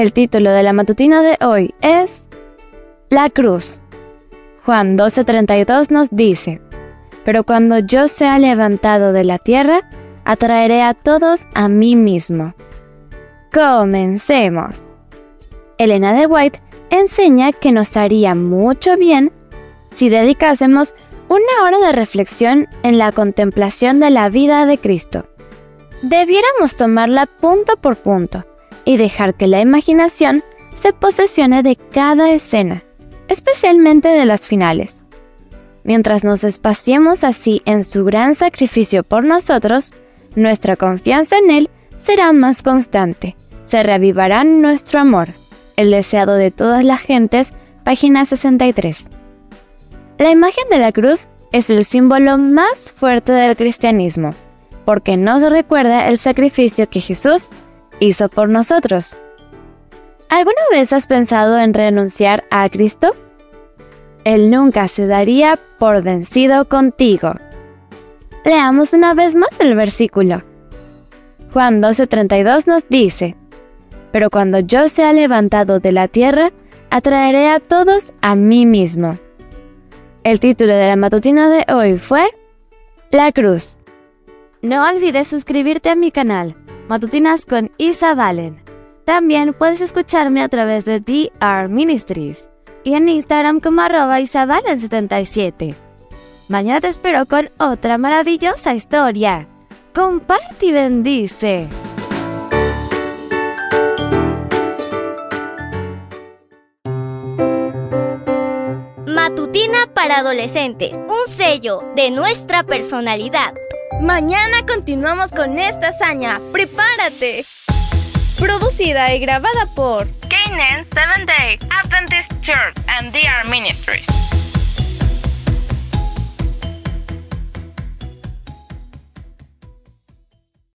El título de la matutina de hoy es La cruz. Juan 12:32 nos dice, Pero cuando yo sea levantado de la tierra, atraeré a todos a mí mismo. Comencemos. Elena de White enseña que nos haría mucho bien si dedicásemos una hora de reflexión en la contemplación de la vida de Cristo. Debiéramos tomarla punto por punto y dejar que la imaginación se posesione de cada escena, especialmente de las finales. Mientras nos espaciemos así en su gran sacrificio por nosotros, nuestra confianza en Él será más constante, se reavivará nuestro amor, el deseado de todas las gentes, página 63. La imagen de la cruz es el símbolo más fuerte del cristianismo, porque nos recuerda el sacrificio que Jesús hizo por nosotros. ¿Alguna vez has pensado en renunciar a Cristo? Él nunca se daría por vencido contigo. Leamos una vez más el versículo. Juan 12:32 nos dice, Pero cuando yo sea levantado de la tierra, atraeré a todos a mí mismo. El título de la matutina de hoy fue La Cruz. No olvides suscribirte a mi canal, Matutinas con Isa Valen. También puedes escucharme a través de DR Ministries y en Instagram como arroba isavalen77. Mañana te espero con otra maravillosa historia. Comparte y bendice. Matutina para adolescentes, un sello de nuestra personalidad. Mañana continuamos con esta hazaña. ¡Prepárate! Producida y grabada por Canaan Seventh Day Adventist Church and DR Ministries.